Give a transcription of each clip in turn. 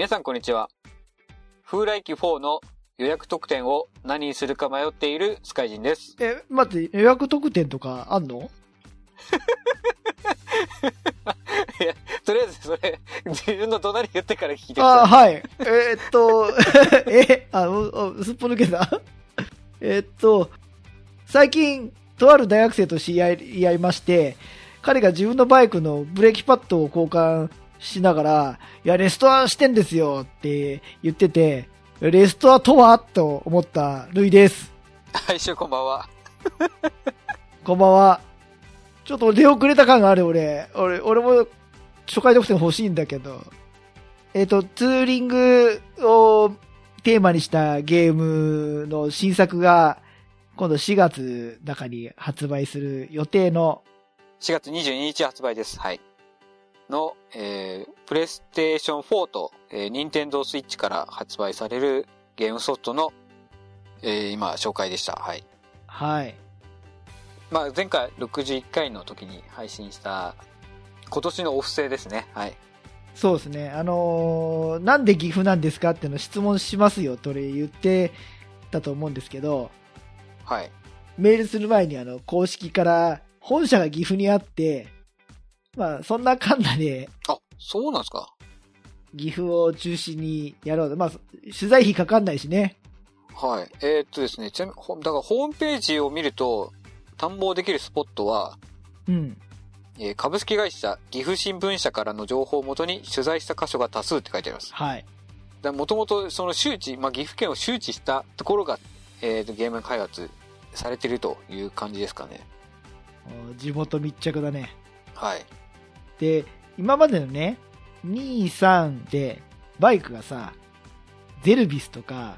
皆さんこんにちは。風来機4の予約特典を何にするか迷っているスカイジンです。え、待って、予約特典とかあんの？とりあえずそれ、自分の隣言ってから聞いてくあ、ださい。はい。えーっと、え、あ、すっぽ抜けたえーっと、最近、とある大学生と知り合い合いまして、彼が自分のバイクのブレーキパッドを交換しながら、いや、レストアしてんですよって言ってて、レストアとは？と思ったルイです。はい、しゅうこんばんは。こんばんは。ちょっと出遅れた感がある、俺。俺、俺も初回特典欲しいんだけど。えっ、と、ツーリングをテーマにしたゲームの新作が、今度4月中に発売する予定の、4月22日発売です。はい。の、えー、プレイステーション4と、えー、ニンテンドースイッチから発売されるゲームソフトの、えー、今、紹介でした。はい。はい。まあ、前回61回の時に配信した、今年のお布施ですね。はい。そうですね。あのーなんで岐阜なんですかっていうのを質問しますよと俺言ってたと思うんですけど、はい。メールする前にあの、公式から本社が岐阜にあって、まあ、そんなかんなであ、そうなんですか？岐阜を中心にやろうと。まあ、取材費かかんないしね。はい。えーっとですね、ちなみに、ほだからホームページを見ると、探訪できるスポットは、うん。えー株式会社岐阜新聞社からの情報をもとに取材した箇所が多数って書いてあります。はい。もともとその周知、まあ、岐阜県を周知したところが、えーとゲーム開発されてるという感じですかね。お地元密着だね。はい。で、今までのね、2、3で、バイクがさ、ゼルビスとか、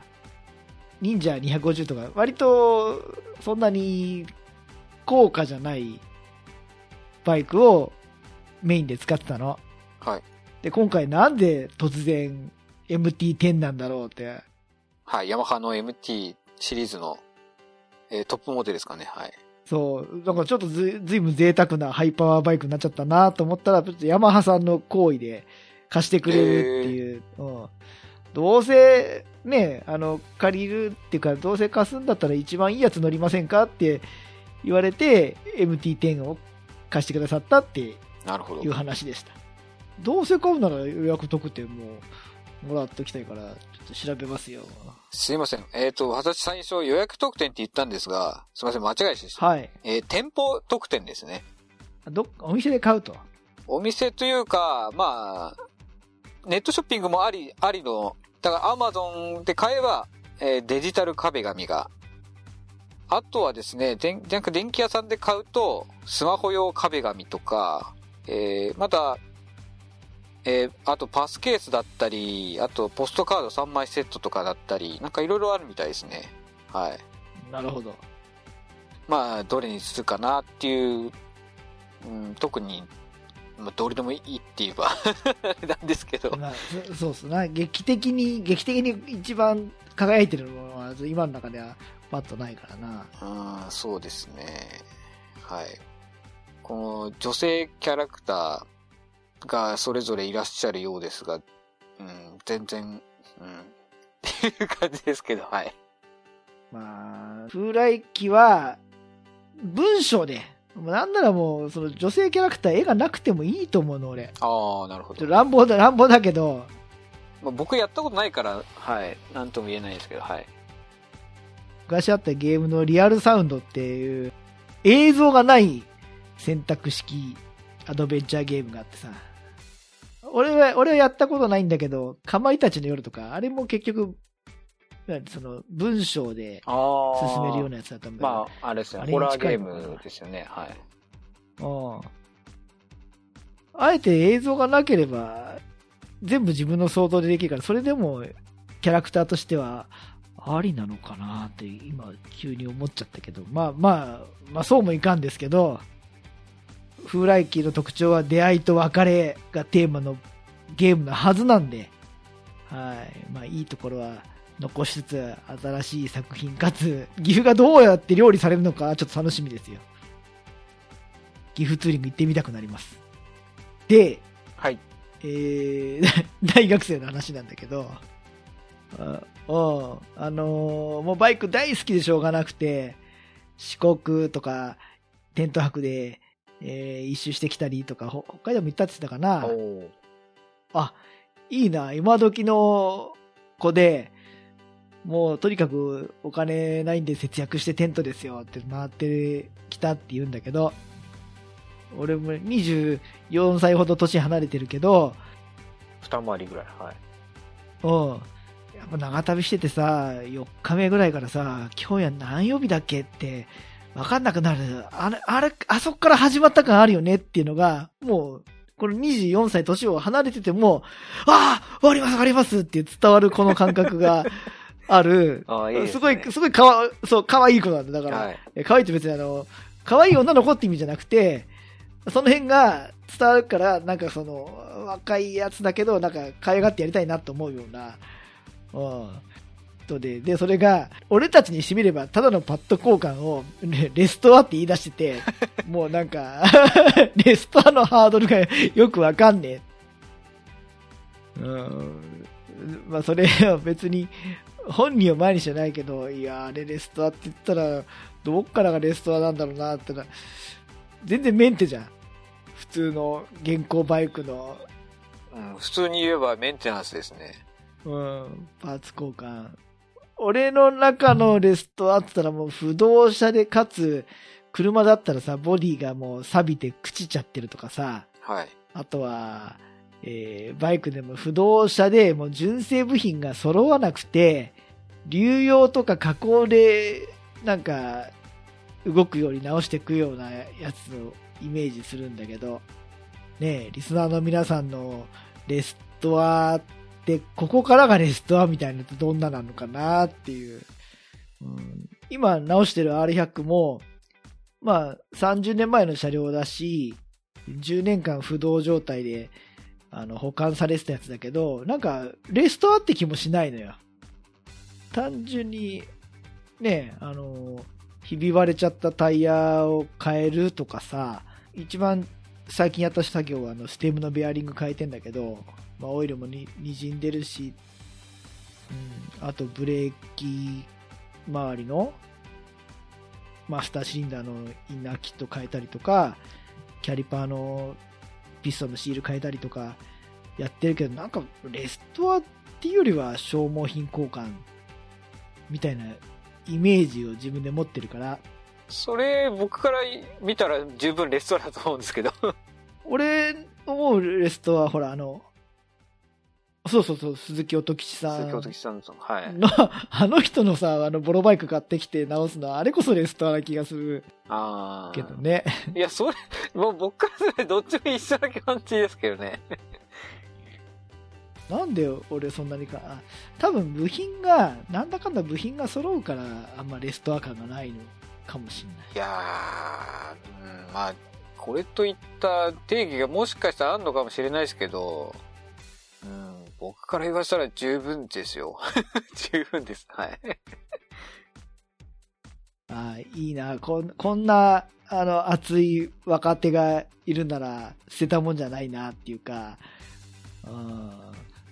忍者250とか、割と、そんなに高価じゃないバイクをメインで使ってたの。はい。で、今回なんで突然 MT10 なんだろうって。はい。ヤマハの MT シリーズの、えートップモデルですかね。はい。そう、なんかちょっとずずいぶん贅沢なハイパワーバイクになっちゃったなと思ったら、ちょっとヤマハさんの行為で貸してくれるっていう。うん、どうせ、ね、あの、借りるっていうか、どうせ貸すんだったら一番いいやつ乗りませんかって言われて、MT10 を貸してくださったっていう。話でした。どうせ買うなら予約特典もうもらっときたいから、ちょっと調べますよ。すいません。えっ、と、私最初予約特典って言ったんですが、すいません。間違いでした。はい。えー店舗特典ですね。どお店で買うと？お店というか、まあ、ネットショッピングもあり、ありの、だからアマゾンで買えば、えーデジタル壁紙が。あとはですね、でんなんか電気屋さんで買うと、スマホ用壁紙とか、えーまた、えーあとパスケースだったり、あとポストカード3枚セットとかだったり、なんかいろいろあるみたいですね。はい。なるほど。まあ、どれにするかなっていう、うん、特に、まあ、どれでもいいって言えば なんですけど。まあ、そそうっすな。劇的に、劇的に一番輝いてるものは、今の中ではパッとないからな。うん、そうですね。はい。この女性キャラクターがそれぞれいらっしゃるようですが、うん、全然、うん、っていう感じですけど、はい。まあ、風来機は、文章で、なんならもう、その女性キャラクター絵がなくてもいいと思うの、俺。ああ、なるほど。乱暴だ、乱暴だけど、まあ、僕やったことないから、はい。なんとも言えないですけど、はい。昔あったゲームのリアルサウンドっていう、映像がない選択式アドベンチャーゲームがあってさ。俺は、俺はやったことないんだけど、かまいたちの夜とか、あれも結局、何その、文章で。進めるようなやつだったんだけど、まあ、あれですね。ホラーゲームですよね。はい。うんあえて映像がなければ、全部自分の想像でできるから、それでもキャラクターとしては、ありなのかなって今急に思っちゃったけど、まあまあ、まあそうもいかんですけど、風来機の特徴は出会いと別れがテーマのゲームのはずなんで、はい。まあいいところは残しつつ、新しい作品かつ、岐阜がどうやって料理されるのか、ちょっと楽しみですよ。岐阜ツーリング行ってみたくなります。で、はい。えー、大学生の話なんだけど、あおあのーもうバイク大好きでしょうがなくて、四国とか、テント泊で、えー一周してきたりとか、ほ北海道も行ったって言ってたかな。おあ、いいな、今時の子で、もうとにかくお金ないんで節約してテントですよって回ってきたって言うんだけど、俺も24歳ほど年離れてるけど、二回りぐらい。はい。うん。やっぱ長旅しててさ、4日目ぐらいからさ、今日や何曜日だっけって、わかんなくなる。あれ、あれ、あそこから始まった感あるよねっていうのが、もう、この24歳年を離れてても、ああわかりますわかりますって伝わるこの感覚が ある。ああ、いいです、ね。すごい、すごいかわ、そう、可愛い子なんだ。だから、はい。え可愛いって別にあの、可愛い女の子って意味じゃなくて、その辺が伝わるから、なんかその、若いやつだけど、なんか可愛がってやりたいなと思うような、うん。とで、で、それが、俺たちにしてみれば、ただのパッド交換を、ねレストアって言い出してて、もうなんか、レストアのハードルが よくわかんねえ。うん。まあ、それは別に、本人を前にしてないけど、いや、あれレストアって言ったら、どっからがレストアなんだろうなってな、全然メンテじゃん。普通の現行バイクの、うん、普通に言えばメンテナンスですね。うん、パーツ交換。俺の中のレストアって言ったらもう不動車でかつ、車だったらさ、ボディがもう錆びて朽ちちゃってるとかさ、はい。あとは、えーバイクでも不動車でもう純正部品が揃わなくて、流用とか加工でなんか動くように直していくようなやつをイメージするんだけど、ねえ、リスナーの皆さんのレストアって、ここからがレストアみたいなのってどんななのかなっていう。うん、今直してる R100 も、まあ30年前の車両だし、10年間不動状態であの保管されてたやつだけど、なんかレストアって気もしないのよ。単純に、ね、あの、ひび割れちゃったタイヤを変えるとかさ、一番最近やった作業はあのステムのベアリング変えてんだけど、まあ、オイルもに滲んでるし、うん、あとブレーキ周りのマスターシリンダーのインナーキット変えたりとか、キャリパーのピストンのシール変えたりとかやってるけど、なんかレストアっていうよりは消耗品交換みたいなイメージを自分で持ってるから、それ、僕から見たら十分レストランだと思うんですけど。俺思うレストはほらあの、そうそうそう、鈴木音吉さん。鈴木音吉さんの、はい。の、あの人のさ、あの、ボロバイク買ってきて直すのは、あれこそレストアな気がするああ。けどね。いや、それ、もう僕からするとどっちも一緒な感じですけどね。なんで俺そんなにか、あ多分部品が、なんだかんだ部品が揃うから、あんまレストア感がないのかもしんない。いやー、うん、まあ、これといった定義がもしかしたらあるのかもしれないですけど、うん、僕から言わせたら十分ですよ。十分です。はい。あいいな、こんこんな、あの、熱い若手がいるなら、捨てたもんじゃないなっていうか、うん、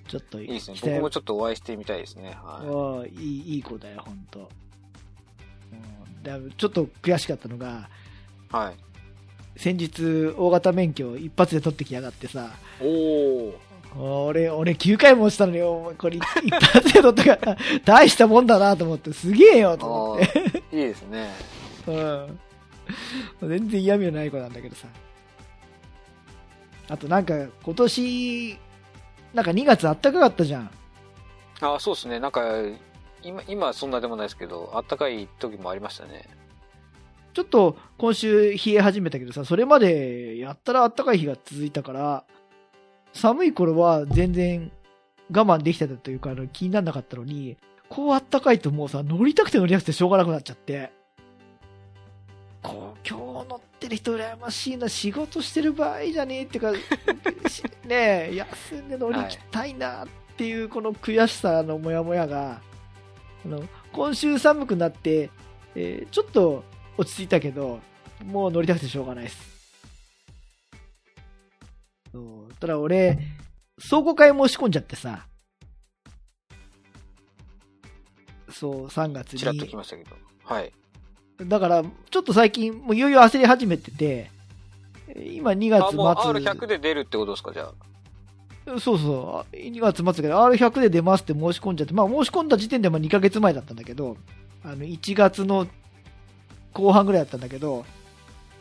ちょっと、いいですね。期待僕もちょっとお会いしてみたいですね。はうんいいいい子だよ、ほんと。うんだちょっと悔しかったのが、い。はい。先日、大型免許一発で取ってきやがってさ、おー。俺、俺9回も落ちたのに、これ一発で取ったから、大したもんだなと思って、すげえよと思って。いいですね。うん。全然嫌味のない子なんだけどさ。あとなんか、今年、なんか2月あったかかったじゃん。あそうですね。なんか、今、今はそんなでもないですけど、あったかい時もありましたね。ちょっと今週冷え始めたけどさ、それまでやったらあったかい日が続いたから、寒い頃は全然我慢できてたというか、あの気にならなかったのに、こうあったかいともうさ、乗りたくて乗りたくてしょうがなくなっちゃって。こう、今日乗ってる人羨ましいな、仕事してる場合じゃねえってか、ねえ、休んで乗り切たいなっていうこの悔しさのモヤモヤが、あの、今週寒くなって、えーちょっと落ち着いたけど、もう乗りたくてしょうがないです。そうただ俺、倉庫買い申し込んじゃってさ、そう、3月ちらっとに来。ましたけど。はい。だから、ちょっと最近、もういよいよ焦り始めてて、今2月あ、末。もう R100 で出るってことですか、じゃあ。そうそう、2月末だけど、R100 で出ますって申し込んじゃって、まあ申し込んだ時点でまあ2ヶ月前だったんだけど、あの、1月の後半ぐらいだったんだけど、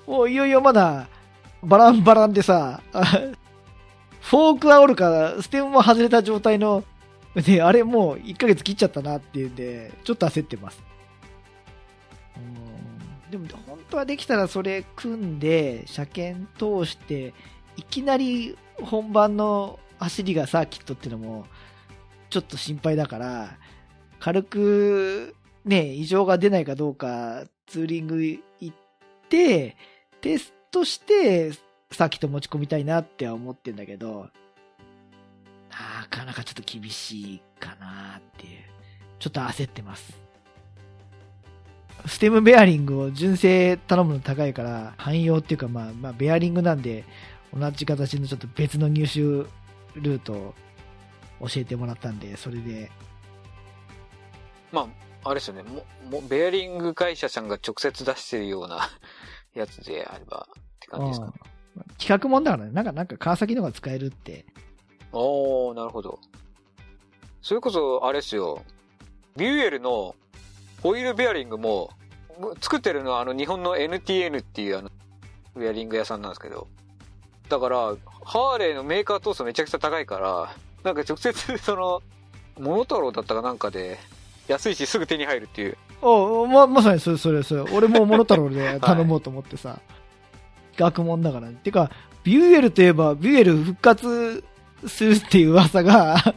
もういよいよまだ、バランバランでさ、フォーク煽るから、ステムも外れた状態の、で、あれもう1ヶ月切っちゃったなっていうんで、ちょっと焦ってます。でも、本当はできたらそれ組んで、車検通して、いきなり本番の走りがサーキットっていうのも、ちょっと心配だから、軽く、ね、異常が出ないかどうか、ツーリング行って、テストして、サーキット持ち込みたいなっては思ってんだけど、なかなかちょっと厳しいかなっていう。ちょっと焦ってます。ステムベアリングを純正頼むの高いから、汎用っていうかまあ、まあ、ベアリングなんで、同じ形のちょっと別の入手ルートを教えてもらったんで、それで、まあ、あれですよね。も、も、ベアリング会社さんが直接出してるようなやつであればって感じですかね。うん企画もんだからね、なんか、なんか川崎のが使えるって。おー、なるほど。それこそ、あれですよ。ビューエルのオイルベアリングも、作ってるのはあの日本の NTN っていうあの、ベアリング屋さんなんですけど。だから、ハーレーのメーカー通すとめちゃくちゃ高いから、なんか直接その、モノタロウだったかなんかで、安いしすぐ手に入るっていう。おま、まさにそれ、それ、それ。俺もモノタロウで頼もうと思ってさ。企画もんだから。てか、ビューエルといえば、ビューエル復活するっていう噂が、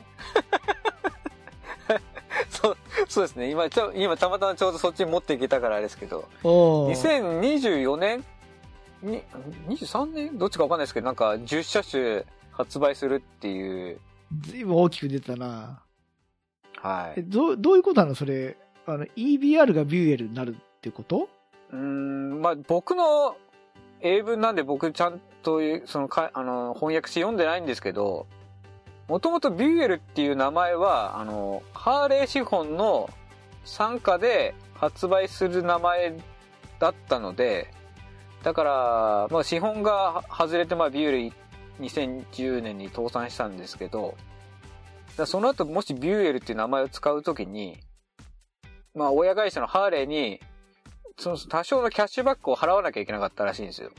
そう、そうですね。今、ちょ、今たまたまちょうどそっちに持っていけたからあれですけど、おー2024年？に、23年？どっちかわかんないですけど、なんか10車種発売するっていう、ずいぶん大きく出たな。はい。えどう、どういうことなの？それ、あの、EBR がビューエルになるってこと？うん、まあ僕の英文なんで僕ちゃんと、そのか、あの、翻訳して読んでないんですけど、もともとビューエルっていう名前は、あの、ハーレー資本の傘下で発売する名前だったので、だから、まあ資本が外れて、まあビューエル2010年に倒産したんですけど、その後もしビューエルっていう名前を使うときに、まあ親会社のハーレーにその多少のキャッシュバックを払わなきゃいけなかったらしいんですよ。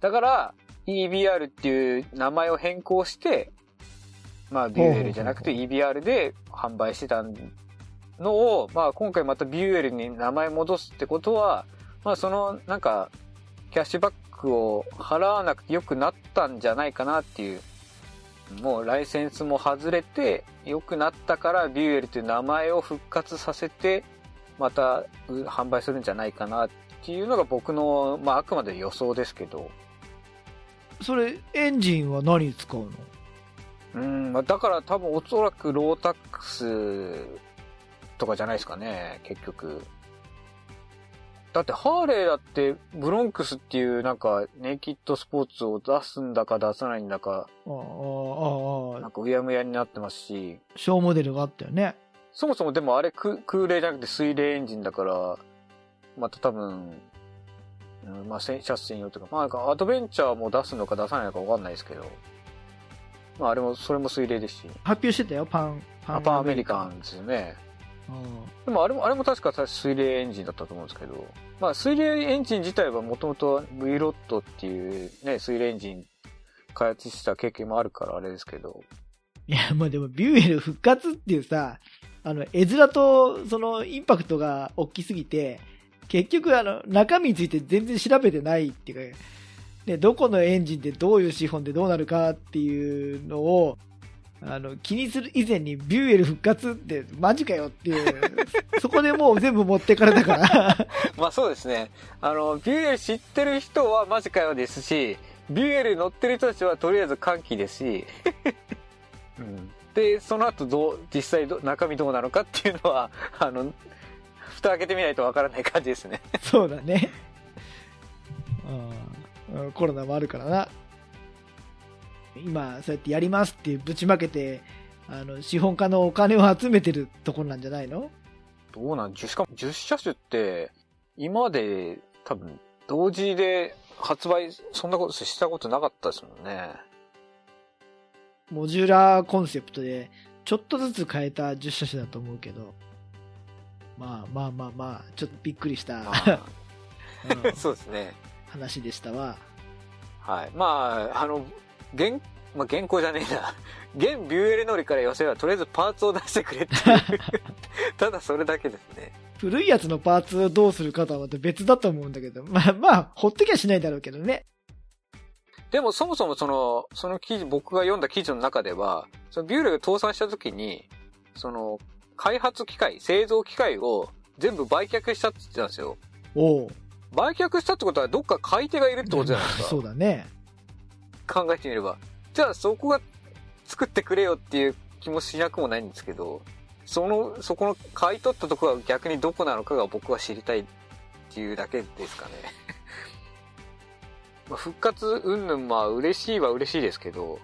だから、EBR っていう名前を変更して、まあ、ビューエルじゃなくて EBR で販売してたのを、まあ、今回またビューエルに名前戻すってことは、まあ、その、なんか、キャッシュバックを払わなくてよくなったんじゃないかなっていう、もうライセンスも外れて良くなったからビューエルという名前を復活させて、またう販売するんじゃないかなっていうのが僕の、まああくまで予想ですけど。それ、エンジンは何に使うの？うん、まあだから多分おそらくロータックスとかじゃないですかね、結局。だってハーレーだってブロンクスっていうなんかネイキッドスポーツを出すんだか出さないんだか、ああ、ああ、なんかうやむやになってますし、小モデルがあったよね。そもそもでもあれ空空冷じゃなくて水冷エンジンだから、また多分、うん、まあ、せ車専用とか、まあ、なんかアドベンチャーも出すのか出さないのかわかんないですけど、まあ、あれも、それも水冷ですし、発表してたよ、パン、アパンアメリカンですよね。うん。でもあれも、あれも確か水冷エンジンだったと思うんですけど、まあ、水冷エンジン自体はもともと V ロットっていうね、水冷エンジン開発した経験もあるからあれですけど、いや、まあでも、ビューエル復活っていうさ、あの、絵面と、その、インパクトが大きすぎて、結局、あの、中身について全然調べてないっていうか、ね、どこのエンジンでどういう資本でどうなるかっていうのを、あの、気にする以前にビューエル復活ってマジかよっていう、そこでもう全部持ってかれたから、まあそうですね。あの、ビューエル知ってる人はマジかよですし、ビューエル乗ってる人たちはとりあえず歓喜ですし、うん、で、その後どう、実際ど中身どうなのかっていうのは、あの、蓋開けてみないとわからない感じですね。そうだね。うん、コロナもあるからな。今、そうやってやりますってぶちまけて、あの、資本家のお金を集めてるところなんじゃないの？どうなん？しかも10車種って、今まで多分同時で発売、そんなことしたことなかったですもんね。モジュラーコンセプトで、ちょっとずつ変えた10車種だと思うけど、まあまあまあまあ、ちょっとびっくりした、そうですね。話でしたわ。はい。まあ、あの、現、まあ、現行じゃねえな。現ビューエル乗りから言わせれば、とりあえずパーツを出してくれっていう。ただそれだけですね。古いやつのパーツをどうするかとはまた別だと思うんだけど、まあまあ、ほっときゃしないだろうけどね。でもそもそもその、その記事、僕が読んだ記事の中では、そのビューエルが倒産した時に、その、開発機械、製造機械を全部売却したって言ってたんですよ。おう売却したってことはどっか買い手がいるってことじゃないですか。そうだね。考えてみれば。じゃあそこが作ってくれよっていう気もしなくもないんですけど、その、そこの買い取ったとこは逆にどこなのかが僕は知りたいっていうだけですかね。まあ復活云々まあ嬉しいは嬉しいですけど、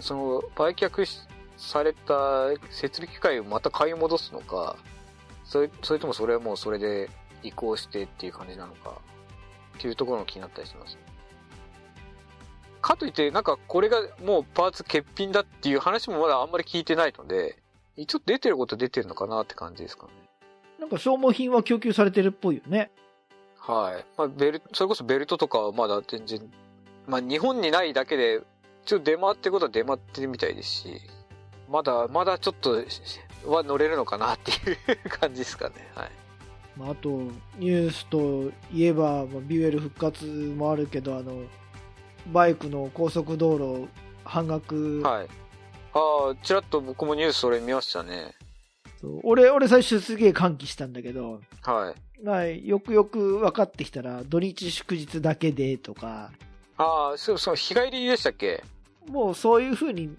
その売却された設備機械をまた買い戻すのか、それ、それともそれはもうそれで移行してっていう感じなのか、っていうところも気になったりします。かといって、なんかこれがもうパーツ欠品だっていう話もまだあんまり聞いてないので、一応出てること出てるのかなって感じですかね。なんか消耗品は供給されてるっぽいよね。はい。まあ、ベルそれこそベルトとかはまだ全然、まあ日本にないだけで、一応出回ってることは出回ってるみたいですし、まだ、まだちょっとは乗れるのかなっていう感じですかね。はい。まあ、あと、ニュースといえば、まあ、ビュエル復活もあるけど、あの、バイクの高速道路半額、はい。ああ、ちらっと僕もニュースそれ見ましたね。俺、俺最初すげえ歓喜したんだけど、はい。まあ、よくよく分かってきたら、土日祝日だけでとか、ああ、そう、そう、日帰りでしたっけ？もうそういう風に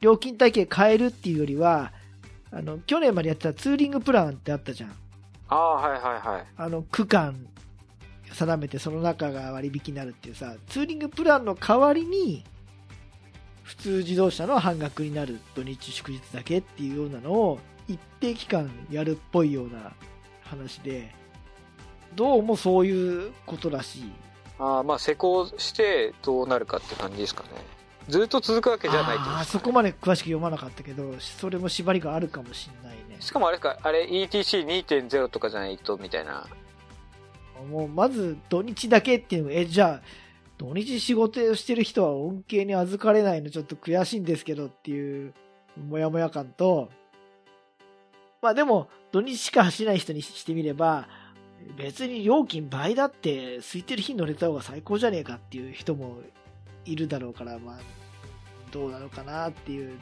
料金体系変えるっていうよりは、あの、去年までやってたツーリングプランってあったじゃん。ああ、はいはいはい。あの、区間定めてその中が割引になるっていうさ、ツーリングプランの代わりに、普通自動車の半額になる土日祝日だけっていうようなのを一定期間やるっぽいような話で、どうもそういうことらしい。ああ、まあ施工してどうなるかって感じですかね。ずっと続くわけじゃないってことああ、ですかねそこまで詳しく読まなかったけど、それも縛りがあるかもしんないね。しかもあれか、あれ ETC2.0 とかじゃないとみたいな。もうまず土日だけっていうのえ、じゃあ、土日仕事をしてる人は恩恵に預かれないのちょっと悔しいんですけどっていう、もやもや感と、まあでも、土日しか走らない人にしてみれば、別に料金倍だって、空いてる日に乗れた方が最高じゃねえかっていう人もいるだろうから、まあ、どうなのかなっていう。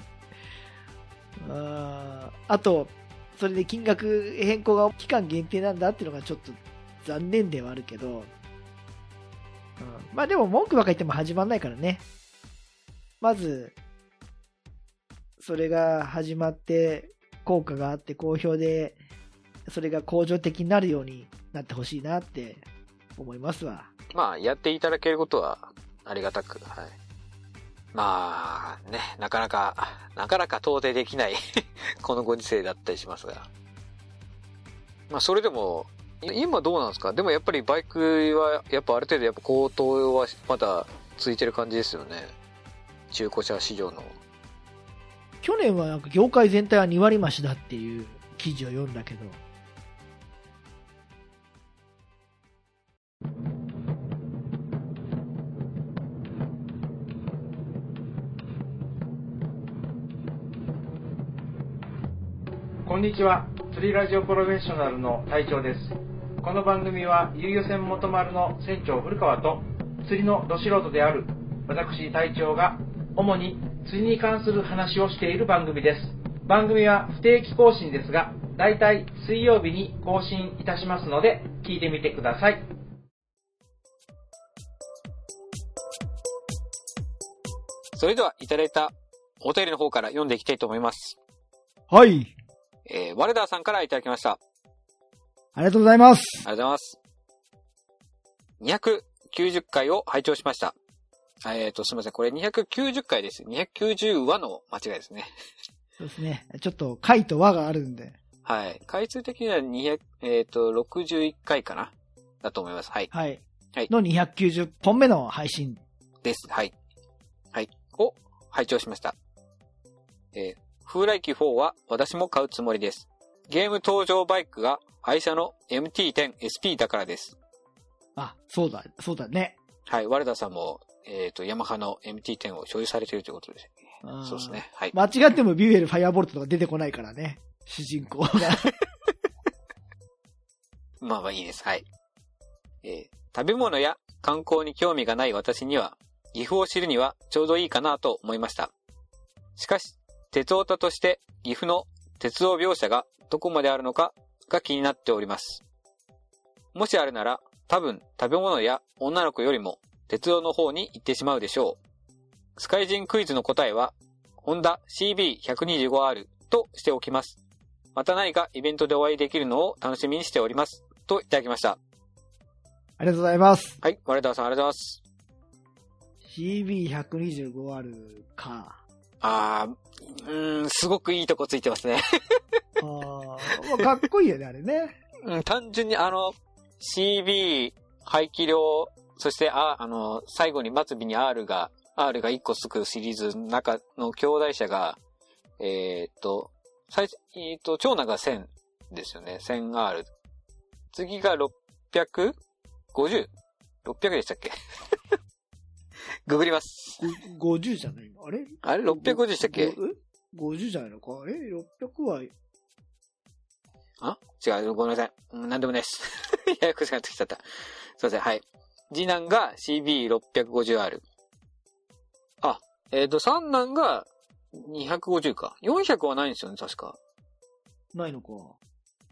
あーあと、それで金額変更が期間限定なんだっていうのがちょっと残念ではあるけど、うん、まあでも文句ばっか言っても始まんないからね。まず、それが始まって、効果があって好評で、それが向上的になるようになってほしいなって思いますわ。まあ、やっていただけることはありがたく、はい。まあ、ね、なかなか、なかなか到底できない このご時世だったりしますが。まあ、それでも、今どうなんですか？でもやっぱりバイクは、やっぱある程度やっぱ高騰はまだ続いてる感じですよね。中古車市場の。去年はなんか業界全体は2割増しだっていう記事を読んだけど、こんにちは。釣りラジオプロフェッショナルの隊長です。この番組は、遊漁船元丸の船長古川と、釣りのど素人である私隊長が、主に釣りに関する話をしている番組です。番組は不定期更新ですが、だいたい水曜日に更新いたしますので、聞いてみてください。それでは、いただいたお便りの方から読んでいきたいと思います。はい。えー、ワルダーさんからいただきました。ありがとうございます。ありがとうございます。290回を拝聴しました。あえっ、と、すみません。これ290回です。290話の間違いですね。そうですね。ちょっと、回と和があるんで。はい。回数的には200、えっ、と、61回かな？だと思います。はい。はい。はいの290本目の配信。です。はい。はい。を拝聴しました。えー、風来機4は私も買うつもりです。ゲーム登場バイクが愛車の MT10SP だからです。あ、そうだ、そうだね。はい。我田さんも、えっ、と、ヤマハの MT10 を所有されているということです。あーそうです。ね。はい。間違ってもビューエルファイアボルトとか出てこないからね。主人公が。まあまあいいです。はい。えー食べ物や観光に興味がない私には、岐阜を知るにはちょうどいいかなと思いました。しかし、鉄オタとして岐阜の鉄道描写がどこまであるのかが気になっております。もしあるなら、多分食べ物や女の子よりも鉄道の方に行ってしまうでしょう。スカイジンクイズの答えは、ホンダ CB125R としておきます。また何かイベントでお会いできるのを楽しみにしております。といただきました。ありがとうございます。はい、我田さんありがとうございます。CB125 あるか。あー、うーん、すごくいいとこついてますね。あかっこいいよね、あれね。うん、単純にあの、CB、排気量、そして、あ、あの、最後に末尾に R が、R が1個つくシリーズの中の兄弟車が、えーっと、最初、えーっと、長男が1000ですよね。1000R。次が 650?600 でしたっけ？ググります。ご50じゃないの？あれ？あれ ?650 でしたっけ？ごえ ?50 じゃないのか？あれ ?600 は、あ？違う、ごめんなさい。うんなんでもないです。ややこしくなってきちゃった。すいません、はい。次男が CB650R。あ、えっ、と、三男が250か。400はないんですよね、確か。ないのか。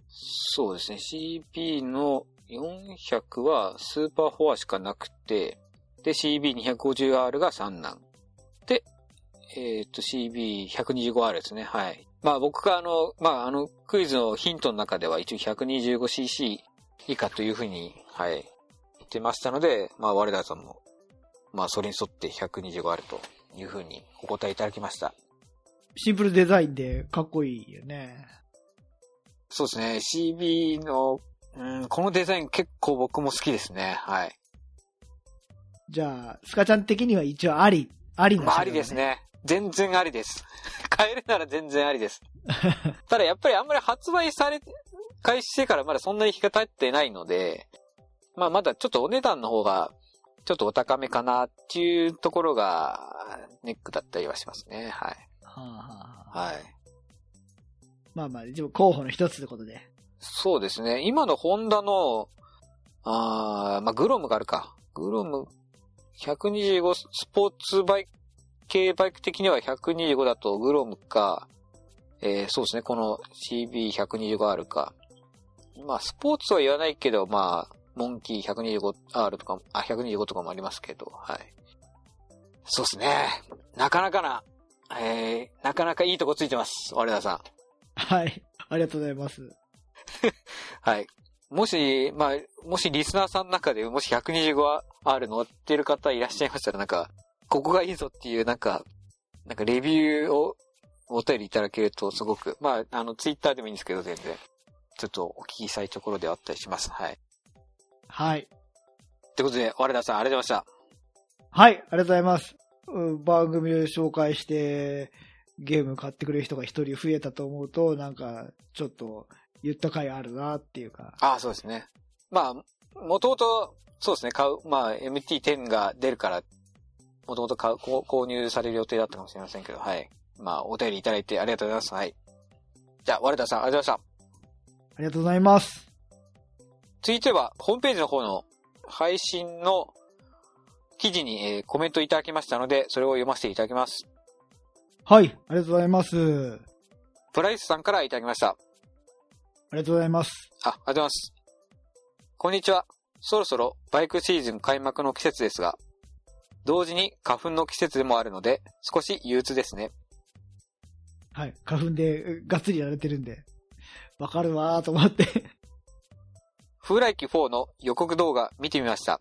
そうですね。CB の400はスーパーフォアしかなくて、で、CB250R が三男。で、えっ、と、CB125R ですね。はい。まあ僕があの、まああの、クイズのヒントの中では一応 125cc 以下というふうに、はい、言ってましたので、まあ我らさんも、まあそれに沿って125あるというふうにお答えいただきました。シンプルデザインでかっこいいよね。そうですね。CB の、うん、このデザイン結構僕も好きですね。はい。じゃあ、スカちゃん的には一応あり、ありの車両だ、まあありです。ね。全然ありです。買えるなら全然ありです。ただやっぱりあんまり発売され、開始してからまだそんなに日が経ってないので、まあまだちょっとお値段の方が、ちょっとお高めかなっていうところが、ネックだったりはしますね。はい。はあ、はあはい。まあまあ、一応候補の一つということで。そうですね。今のホンダの、あーまあ、グロムがあるか。グロム、125スポーツバイク、系バイク的には125だとグロムか、えーそうですね。この CB125R か。まあ、スポーツは言わないけど、まあ、モンキー 125R とかも、あ、125とかもありますけど、はい。そうですね。なかなかな、えー、なかなかいいとこついてます。我田さん。はい。ありがとうございます。はい。もし、まあ、もしリスナーさんの中でもし 125R 乗ってる方いらっしゃいましたら、なんか、ここがいいぞっていう、なんか、なんかレビューをお便りいただけるとすごく、まあ、あの、ツイッターでもいいんですけど、全然。ちょっとお聞きしたいところではあったりします。はい。はい。ということで、我田さん、ありがとうございまはい、ありがとうございます。うん番組で紹介して、ゲーム買ってくれる人が一人増えたと思うと、なんか、ちょっと、言った回あるなっていうか。ああ、そうですね。まあ、もともと、そうですね、買う、まあ、MT10 が出るから、もともと買う、購入される予定だったかもしれませんけど、はい。まあ、お便りいただいてありがとうございます。はい。じゃあ、我田さん、ありがとうございました。ありがとうございます。続いては、ホームページの方の配信の記事に、えーコメントいただきましたので、それを読ませていただきます。はい、ありがとうございます。あプライスさんからいただきました。りがとうございます。あ、ありがとうございます。こんにちは。そろそろバイクシーズン開幕の季節ですが、同時に花粉の季節でもあるので、少し憂鬱ですね。はい、花粉でうがっつりやられてるんで、わかるわーと思って。風来機4の予告動画見てみました。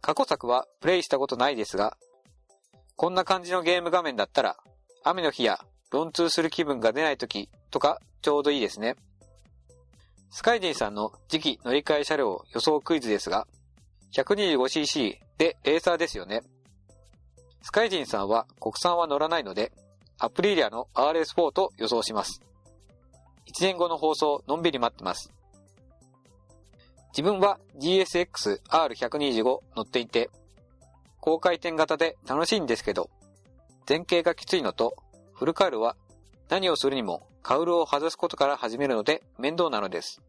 過去作はプレイしたことないですが、こんな感じのゲーム画面だったら、雨の日やロンツーする気分が出ない時とかちょうどいいですね。スカイジンさんの次期乗り換え車両予想クイズですが、125cc でレーサーですよね。スカイジンさんは国産は乗らないので、アプリリアの RS4 と予想します。1年後の放送、のんびり待ってます。自分は GSX R125 乗っていて、高回転型で楽しいんですけど、前傾がきついのと、フルカールは何をするにもカウルを外すことから始めるので面倒なのです。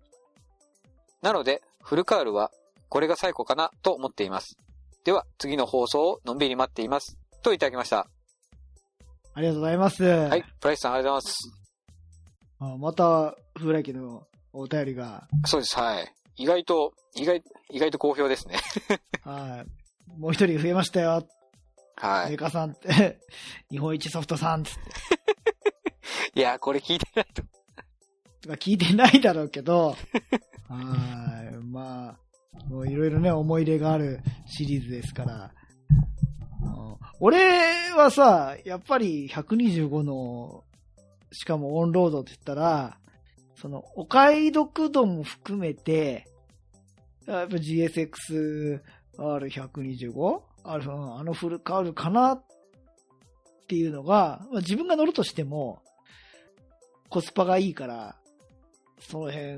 なので、フルカールはこれが最後かなと思っています。では、次の放送をのんびり待っています。といただきました。ありがとうございます。は。はいプライスさんありがとうございあまた、風来家のお便りが、ます。そうです、はい。意外と、意外、意外と好評ですね。はい。もう一人増えましたよ。はい。メーカーさんって、日本一ソフトさんつって。いや、これ聞いてないと。とか聞いてないだろうけど、はい。まあ、もういろいろね、思い入れがあるシリーズですから。俺はさ、やっぱり125の、しかもオンロードって言ったら、その、お買い得度も含めて、やっぱ GSX-R125? あるあのフルカールかなっていうのが、まあ、自分が乗るとしても、コスパがいいから、その辺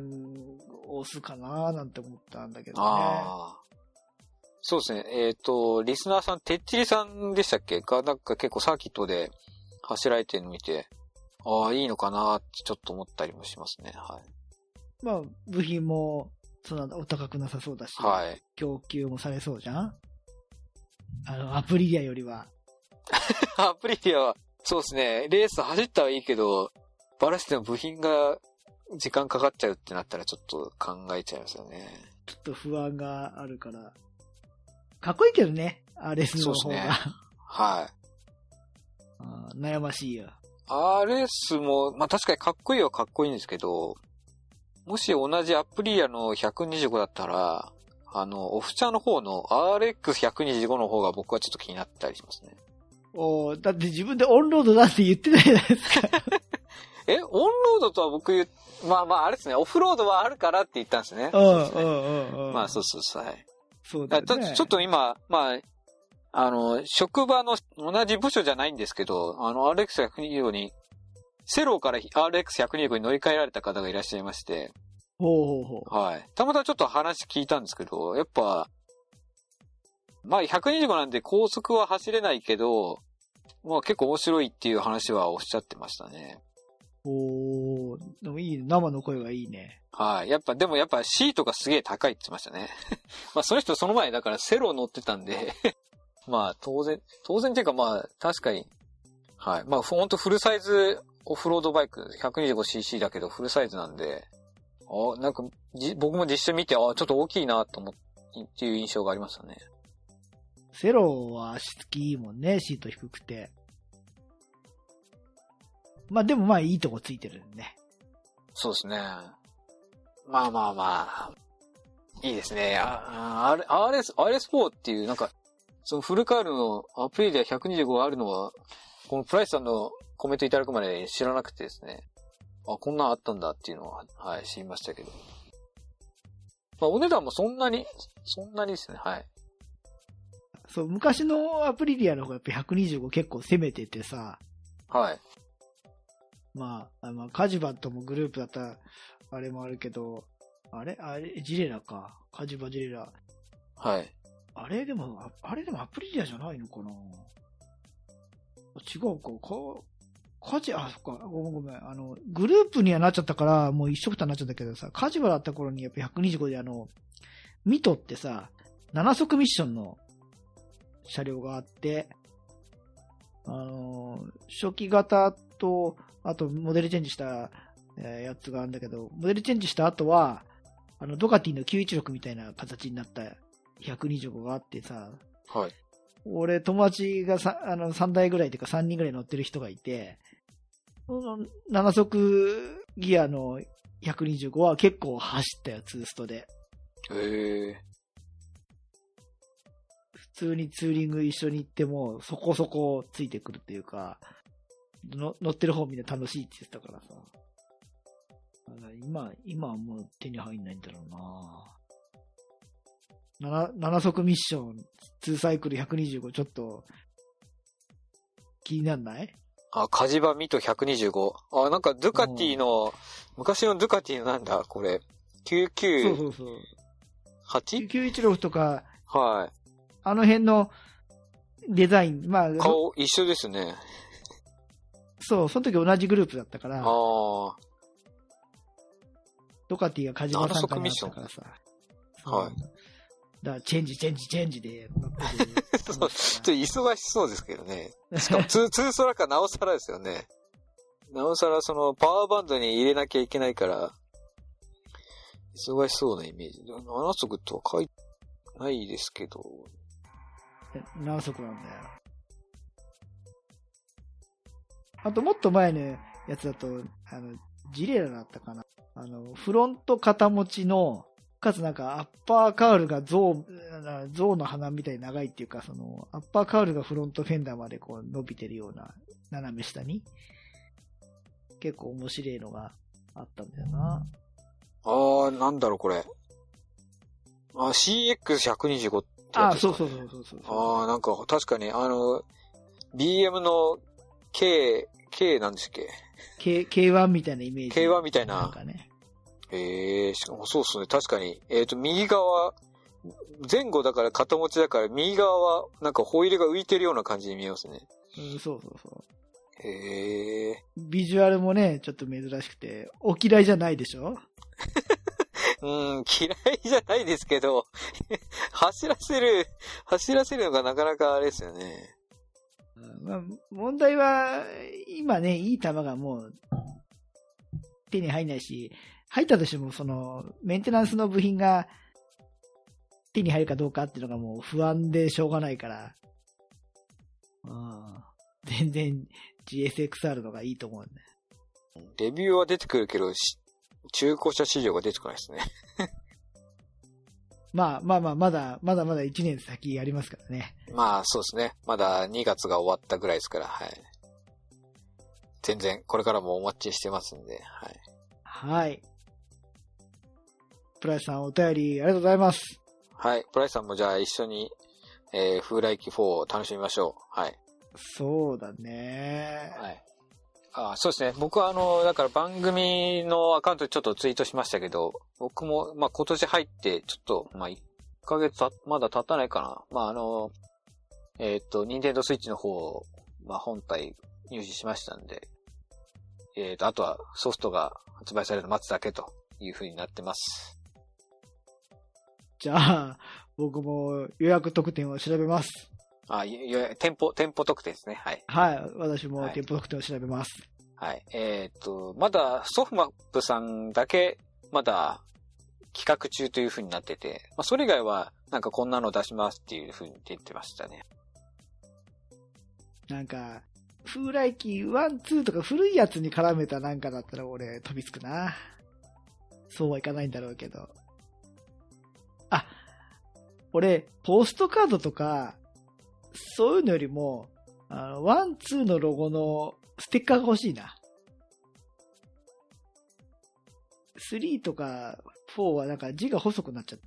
を押すかななんて思ったんだけどね。ああ。そうですね。えっ、と、リスナーさん、てっちりさんでしたっけ？が、なんか結構サーキットで走られてるの見て、ああ、いいのかなってちょっと思ったりもしますね。はまあ、部品も、そんなお高くなさそうだし、い。はい。供給もされそうじゃん？あの、アプリリアよりは。アプリリアは、そうですね。レース走ったはいいけど、バラしても部品が時間かかっちゃうってなったらちょっと考えちゃいますよね。ちょっと不安があるから。かっこいいけどね、RS の方が。そうですねはい。悩ましいよ。RS も、まあ確かにかっこいいはかっこいいんですけど、もし同じアプリアの125だったら、あの、オフチャーの方の RX125 の方が僕はちょっと気になったりしますね。おーだって自分でオンロードだって言ってないじゃないですか。え、オンロードとは僕言う、まあまああれですね、オフロードはあるからって言ったんですね。うん、うん、そうん、うん。まあそうそうそう、はい。そうだよね。だちょちょっと今、まあ、あの、職場の同じ部署じゃないんですけど、あの、RX125 に、セローから RX125 に乗り換えられた方がいらっしゃいまして、ほうほうほう。はい。たまたまちょっと話聞いたんですけど、やっぱ、まあ125なんで高速は走れないけど、まあ結構面白いっていう話はおっしゃってましたね。おーでもいいね。生の声がいいね。はい。やっぱ、でもやっぱシートがすげえ高いって言ってましたね。まあその人その前だからセロ乗ってたんで、まあ当然、当然っていうかまあ確かに、はい。まあほんとフルサイズオフロードバイク 125cc だけどフルサイズなんで、あなんかじ僕も実写見て、あちょっと大きいなと思って、っていう印象がありましたね。セロは足つきいいもんね、シート低くて。まあでもまあいいとこついてるんね。そうですね。まあまあまあ、いいですね。ああ R- RS、RS4 っていうなんか、そのフルカールのアプリで125があるのは、このプライスさんのコメントいただくまで知らなくてですね。あ、こんなんあったんだっていうのは、はい、知りましたけど。まあお値段もそんなに、そんなにですね、はい。そう、昔のアプリリアの方がやっぱ125結構攻めててさ、はい。まあ、あまあ、カジバともグループだったら、あれもあるけど、あれ？あれ？ジレラか。カジバジレラ。はい。あれでも、ああれでもアプリリアじゃないのかな？違うか。か、カジ、あ、そっか。ごめんごめん。あの、グループにはなっちゃったから、もう一緒くたになっちゃったけどさ、カジバだった頃にやっぱ125であの、ミトってさ、7速ミッションの車両があって、あの、初期型と、あとモデルチェンジした、えーやつがあるんだけど、モデルチェンジした後は、あの、ドカティの916みたいな形になった125があってさ、はい。俺、友達がさあの3台ぐらいというか3人ぐらい乗ってる人がいて、その7速ギアの125は結構走ったよ、ツーストで。へえ。普通にツーリング一緒に行っても、そこそこついてくるっていうか、の乗ってる方みんな楽しいって言ってたからさ。ら今、今はもう手に入んないんだろうな 7, 7速ミッション、2サイクル125、ちょっと、気になんない？あ、カジバミト125。あ、なんかドゥカティの、昔のドゥカティのなんだ、これ。そう 998? そうそう。916とか、はい。あの辺のデザイン、まあ、顔一緒ですね。そう、その時同じグループだったから、ああ。ドカティがカジマさんからったからさ。はい。だから、チェンジ、チェンジ、チェンジで そうちょっと忙しそうですけどね。しかもツー、ツーソラかなおさらですよね。なおさらそのパワーバンドに入れなきゃいけないから、忙しそうなイメージ。7速とは書いてないですけど、何速なんだよ。あと、もっと前のやつだと、あの、ジレラだったかな。あの、フロント肩持ちの、かつなんか、アッパーカウルが象、うん象の鼻みたいに長いっていうか、その、アッパーカウルがフロントフェンダーまでこう伸びてるような、斜め下に。結構面白いのがあったんだよな。あー、なんだろうこれ。あ、CX125 ってやあ、つねそうそうそうそうそう。ああ、なんか確かに、あの、BM の K、K なんですっけ？K、K1 みたいなイメージ。K1 みたいななんかね。ええしかもそうっすね。確かに。えっ、と、右側、前後だから肩持ちだから、右側はなんかホイールが浮いてるような感じに見えますね。うん、そうそうそう。へえ。ビジュアルもね、ちょっと珍しくて、お嫌いじゃないでしょ？うん、嫌いじゃないですけど、走らせる、走らせるのがなかなかあれですよね。うんまあ、問題は、今ね、いい球がもう、手に入んないし、入ったとしても、その、メンテナンスの部品が手に入るかどうかっていうのがもう不安でしょうがないから、うん、全然 GSXR のがいいと思うん。レビューは出てくるけど、し中古車市場が出てこないですね。まあまあまあ、まだ、まだまだ1年先ありますからね。まあ、そうですね。まだ2月が終わったぐらいですから、はい。全然、これからもお待ちしてますんで、はい。はい。プライスさんお便りありがとうございます。はい。プライスさんもじゃあ一緒に、えー、風来機4を楽しみましょう。はい。そうだね。はい。あそうですね。僕はあの、だから番組のアカウントでちょっとツイートしましたけど、僕も、まあ今年入って、ちょっと、まあ1ヶ月た、まだ経たないかな。まああの、えっ、と、ニンテンドスイッチの方、まあ本体入手しましたんで、えっ、と、あとはソフトが発売されるの待つだけという風になってます。じゃあ、僕も予約特典を調べます。あ、いいや店舗、店舗特典ですね。はい。はい。私もはい店舗特典を調べます。はい。えっ、と、まだソフマップさんだけ、まだ企画中という風になってて、まあ、それ以外は、なんかこんなの出しますっていう風に出てましたね。なんか、風来機1、2とか古いやつに絡めたなんかだったら俺飛びつくな。そうはいかないんだろうけど。あ、俺、ポストカードとか、そういうのよりも、あの、1、2のロゴのステッカーが欲しいな。3とか4はなんか字が細くなっちゃった。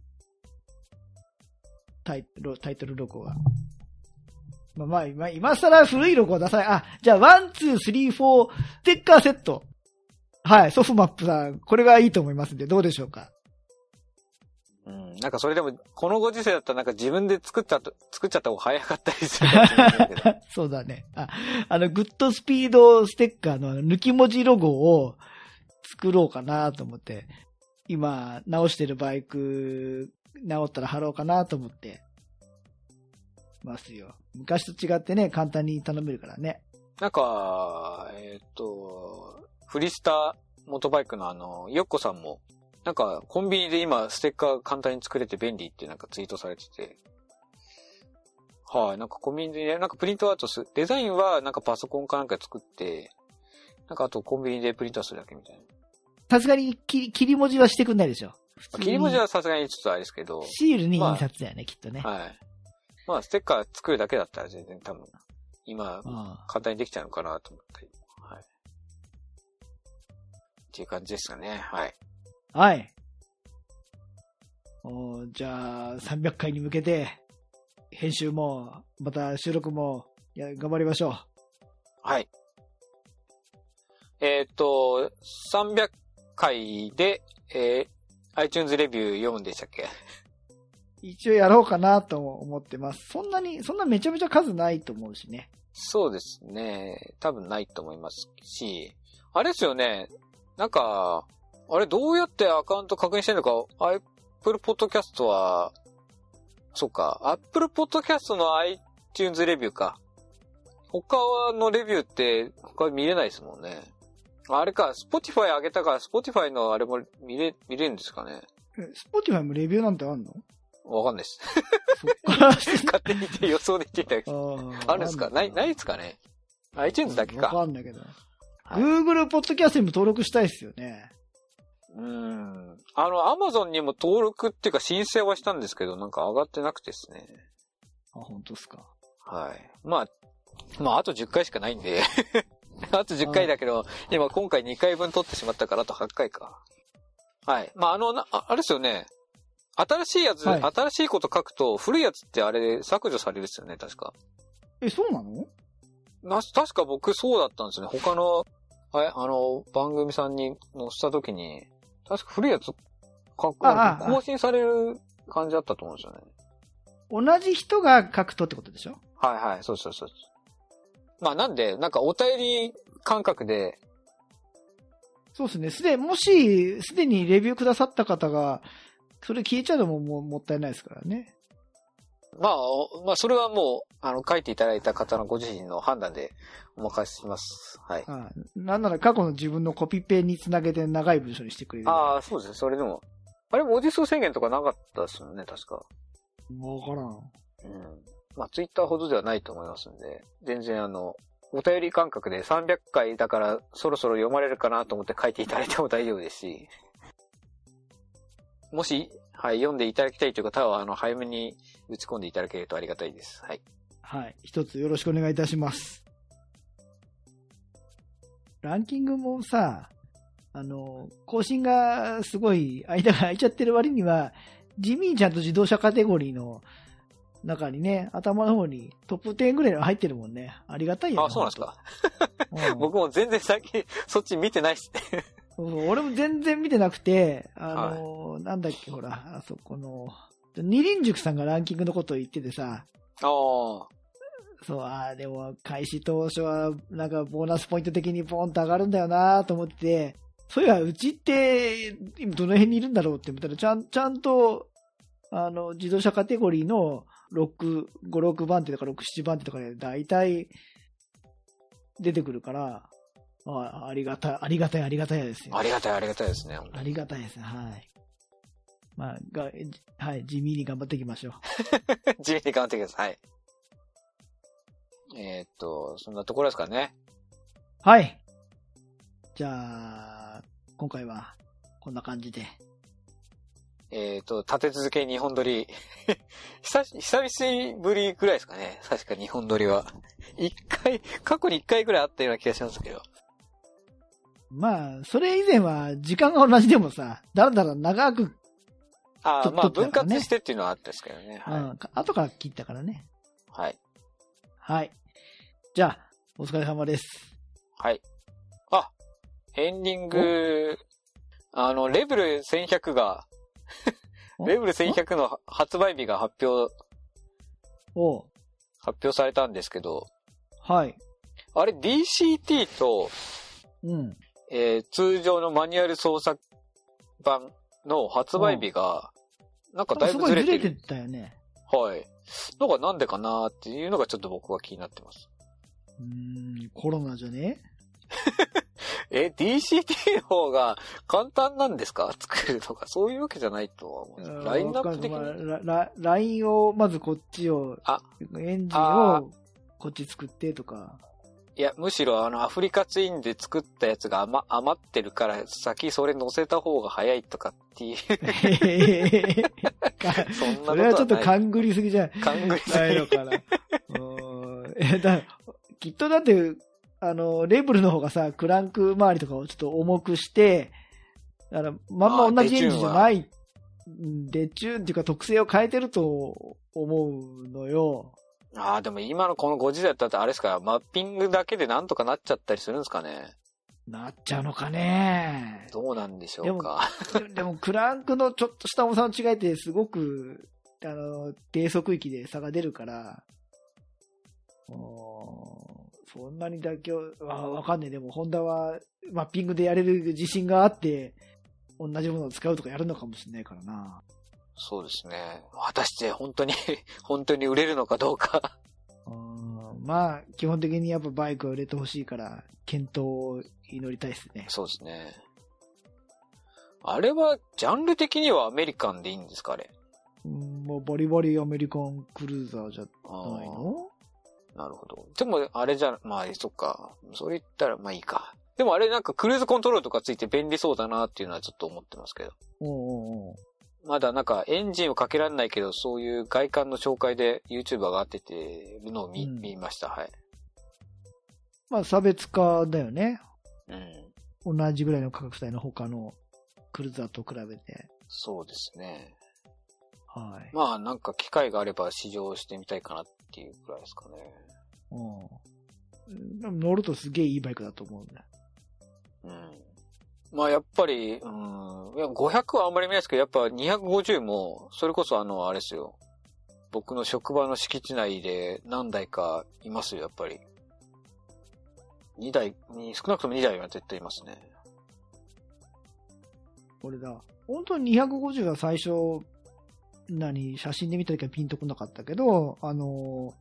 タイタイトルロゴが。まあまあ、今、今更古いロゴを出さない。あ、じゃあ、 one, two, three, four,ステッカーセット。はい、ソフマップさん、これがいいと思いますんで、どうでしょうか？うん。なんかそれでも、このご時世だったらなんか自分で作ったと、作っちゃった方が早かったりするかもしれないけど。そうだね。あ、あの、グッドスピードステッカーの抜き文字ロゴを作ろうかなと思って、今、直してるバイク、直ったら貼ろうかなと思って、ますよ。昔と違ってね、簡単に頼めるからね。なんか、えっ、と、フリスタモトバイクのあの、ヨッコさんも、なんかコンビニで今ステッカー簡単に作れて便利ってなんかツイートされてて、はい、なんかコンビニでね、なんかプリントアウトす、デザインはなんかパソコンかなんかで作って、なんかあとコンビニでプリントするだけみたいな。さすがに切り切り文字はしてくんないでしょ。切り文字はさすがにちょっとあれですけど、シールに印刷だよね、きっとね。はい。まあ、ステッカー作るだけだったら全然多分、今、あ簡単にできちゃうのかなと思ったり。はい。っていう感じですかね。はい。あはい。おーじゃあ、300回に向けて、編集も、また収録も、いや、頑張りましょはい。えーっと、300回で、えー iTunes レビュー読むんでしたっけ？う。一応やろうかなと思ってます。そんなに、そんなめちゃめちゃ数ないと思うしね。そうですね。多分ないと思いますし、あれですよね。なんか、あれどうやってアカウント確認してんのか、Apple Podcast は、そうか、Apple Podcast の iTunes レビューか。他のレビューって他見れないですもんね。あれか、Spotify 上げたから Spotify のあれも見れ、見れるんですかね。え Spotify もレビューなんてあんの？わかんないです。勝手にて予想で言ってたけあど。ーあるんですか？ない、ないですかね ?iTunes だけわか。かんないけど。はい Google ポッドキャストにも登録したいですよね。うん。あの、アマゾンにも登録っていうか申請はしたんですけど、なんか上がってなくてですね。あ、本当ですか。はい。まあ、まあ、あと10回しかないんで。あと10回だけど、今今回2回分取ってしまったからあと8回か。はい。まあ、あの、なああれですよね。新しいやつ、はい新しいこと書くと、古いやつってあれ削除されるですよね、確か。え、そうなの？な、確か僕そうだったんですよね。他の、はい、あの、番組さんに載せた時に、確か古いやつ書く、ああ更新される感じだったと思うんですよね。同じ人が書くとってことでしょ？はいはい、そうそうそう。まあなんで、なんかお便り感覚で、そうですね。すで、もし、すでにレビューくださった方が、それ消えちゃうのもももったいないですからね。まあ、おまあそれはもう、あの、書いていただいた方のご自身の判断でお任せします。はい。はい。なんなら過去の自分のコピペにつなげて長い文章にしてくれる。ああ、そうですね、それでも。あれ、文字数制限とかなかったですよね、確か。わからん。うん。まあ、ツイッターほどではないと思いますんで、全然あの、お便り感覚で300回だからそろそろ読まれるかなと思って書いていただいても大丈夫ですし、もし、はい、読んでいただきたいという方は、あの、早めに打ち込んでいただけるとありがたいです。はい。はい。一つよろしくお願いいたします。ランキングもさ、あの、更新がすごい間が空いちゃってる割には、地味にちゃんと自動車カテゴリーの中にね、頭の方にトップ10ぐらいは入ってるもんね。ありがたいよあ、そうなんですか。うん僕も全然先、そっち見てないっすね。そう俺も全然見てなくて、あの、なんだっけ、ほら、あそこの、二輪塾さんがランキングのことを言っててさ、ああ。そう、ああ、でも、開始当初は、なんか、ボーナスポイント的にポンと上がるんだよなと思ってて、そういや、うちって、今どの辺にいるんだろうって思ったら、ちゃん、ちゃんと、あの、自動車カテゴリーの6、5、6番手とか6、7番手とかで、大体、出てくるから、あありがたい、ありがたい、ありがたいですよ。ありがたい、ありがたいですね。ありがたいですね、はい。まあ、が、はい、地味に頑張っていきましょう。地味に頑張ってください。えーっと、そんなところですかね。はい。じゃあ、今回は、こんな感じで。えーっと、立て続け日本撮り。久し、久々ぶりぐらいですかね。確か日本撮りは。一回、過去に一回ぐらいあったような気がしますけど。まあ、それ以前は、時間が同じでもさ、だらだら長く、ああ、とまあ分割してっていうのはあったんですけどね。はい。うん、後から切ったからね。はい。はい。じゃあ、お疲れ様です。はい。あ、エンディング、あの、レベル1100が、お レベル1100の発売日が発表、おう発表されたんですけど、はい。あれ DCT と、うん。えー通常のマニュアル操作版の発売日が、なんかだいすごいずれてぶずれてる。たよね。はい。のがなんでかなっていうのがちょっと僕は気になってます。うーん、コロナじゃね？え、DCT の方が簡単なんですか？作るとか、そういうわけじゃないとは思うラインナップ的まあに。ラインを、まずこっちを、あエンジンあをこっち作ってとか。いや、むしろあの、アフリカツインで作ったやつが余余ってるから、先それ乗せた方が早いとかっていう。そんなことそれはちょっと勘ぐりすぎじゃ勘ぐりすぎないのかな。うんえだきっとだって、あの、レーブルの方がさ、クランク周りとかをちょっと重くして、だから、まんま同じエンジンじゃない、うんで、チューンっていうか特性を変えてると思うのよ。ああ、でも今のこの5時代だったらあれですか、マッピングだけでなんとかなっちゃったりするんですかね？なっちゃうのかね。どうなんでしょうか？ででも、クランクのちょっとした重さの違いってすごく、あの、低速域で差が出るから、そんなに妥協、わわかんねえ。でも、ホンダはマッピングでやれる自信があって、同じものを使うとかやるのかもしれないからな。そうですね。果たして本当に、本当に売れるのかどうか。まあ、基本的にやっぱバイクを売れてほしいから、検討を祈りたいですね。そうですね。あれは、ジャンル的にはアメリカンでいいんですかあれ。うんもうバリバリアメリカンクルーザーじゃあないの？ーなるほど。でも、あれじゃ、まあ、そっか。それ言ったら、まあいいか。でもあれなんかクルーズコントロールとかついて便利そうだなっていうのはちょっと思ってますけど。おうおうおうまだなんかエンジンをかけられないけど、そういう外観の紹介で YouTube 上がっててるのを見,、うん見ました。はい。まあ、差別化だよね。うん。同じぐらいの価格帯の他のクルーザーと比べて。そうですね。はい。まあなんか機会があれば試乗してみたいかなっていうくらいですかね。うん。乗るとすげえいいバイクだと思うんだ。うん。まあやっぱり、うん。いや、500はあんまり見ないですけど、やっぱ250も、それこそあの、あれですよ。僕の職場の敷地内で何台かいますよ、やっぱり。2台、に少なくとも2台は絶対いますね。これだ。本当に250は最初、何、写真で見た時はピンとこなかったけど、あの、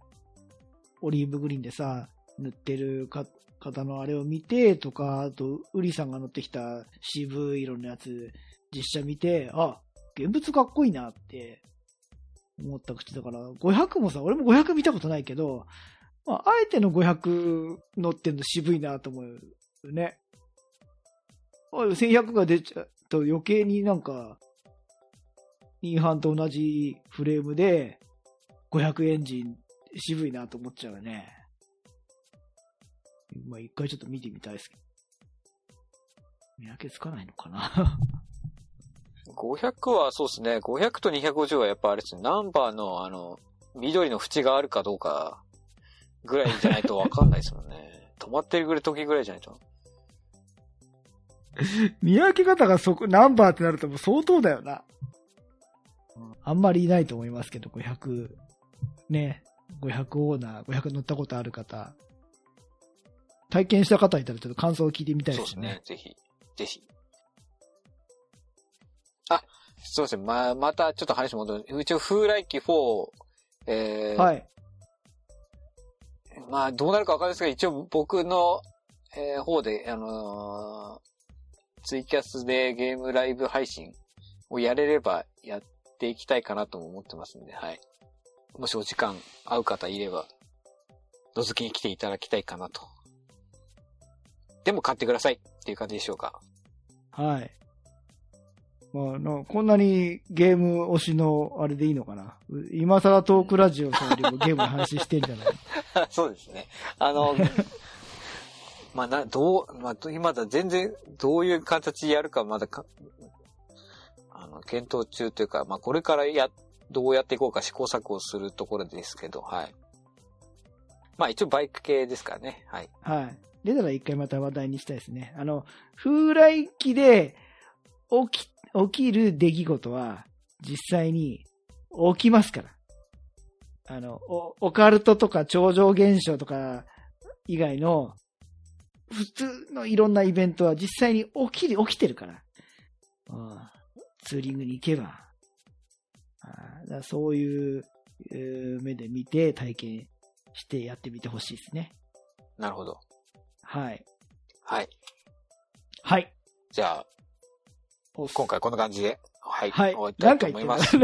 オリーブグリーンでさ、塗ってるか方のあれを見てとか、あと、ウリさんが乗ってきた渋い色のやつ、実写見て、あ、現物かっこいいなって思った口だから、500もさ、俺も500見たことないけど、まあ、あえての500乗ってんの渋いなと思うよね。1100が出ちゃうと余計になんか、インハンと同じフレームで、500エンジン渋いなと思っちゃうよね。まあ一回ちょっと見てみたいですけど。見分けつかないのかな 500はそうですね。500と250はやっぱあれですね。ナンバーのあの、緑の縁があるかどうかぐらいじゃないとわかんないですもんね。止まってるぐらい時ぐらいじゃないと。見分け方がそこ、ナンバーってなるともう相当だよな。あんまりいないと思いますけど、500、ね、500オーナー、500乗ったことある方、体験した方いたらちょっと感想を聞いてみたいでよねそうですすね。。ぜひ。ぜひ。あ、すいません。ま、またちょっと話戻る。うち風来機4、えー、はい。まあ、どうなるかわかんないですけど、一応僕の、えー方で、あのーツイキャスでゲームライブ配信をやれればやっていきたいかなとも思ってますんで、はい。もしお時間合う方いれば、覗きに来ていただきたいかなと。でも買ってくださいっていう感じでしょうか？はい。まあ、のこんなにゲーム推しのあれでいいのかな？う今更トークラジオさんよりもゲームの話してんじゃない？そうですね。あの、まあな、どう、まあ、ど今だ全然どういう形やるかまだか、あの、検討中というか、まあこれからや、どうやっていこうか試行錯誤するところですけど、はい。まあ一応バイク系ですからね、はい。はい。出たら一回また話題にしたいですね。あの、風来機で起き、起きる出来事は実際に起きますから。あの、オカルトとか超常現象とか以外の普通のいろんなイベントは実際に起きる、起きてるから。うんツーリングに行けば。あそういう目で見て体験してやってみてほしいですね。なるほど。はい。はい。はい。じゃあ、お今回こんな感じで、はい。はい終わり。たいと思います。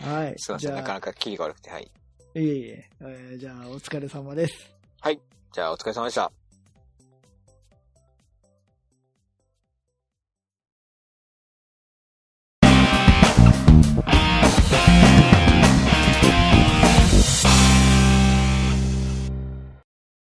はい。すいません、なかなかキリが悪くて、はい。いえいえ、えーじゃあ、お疲れ様です。じゃあ、お疲れ様でした。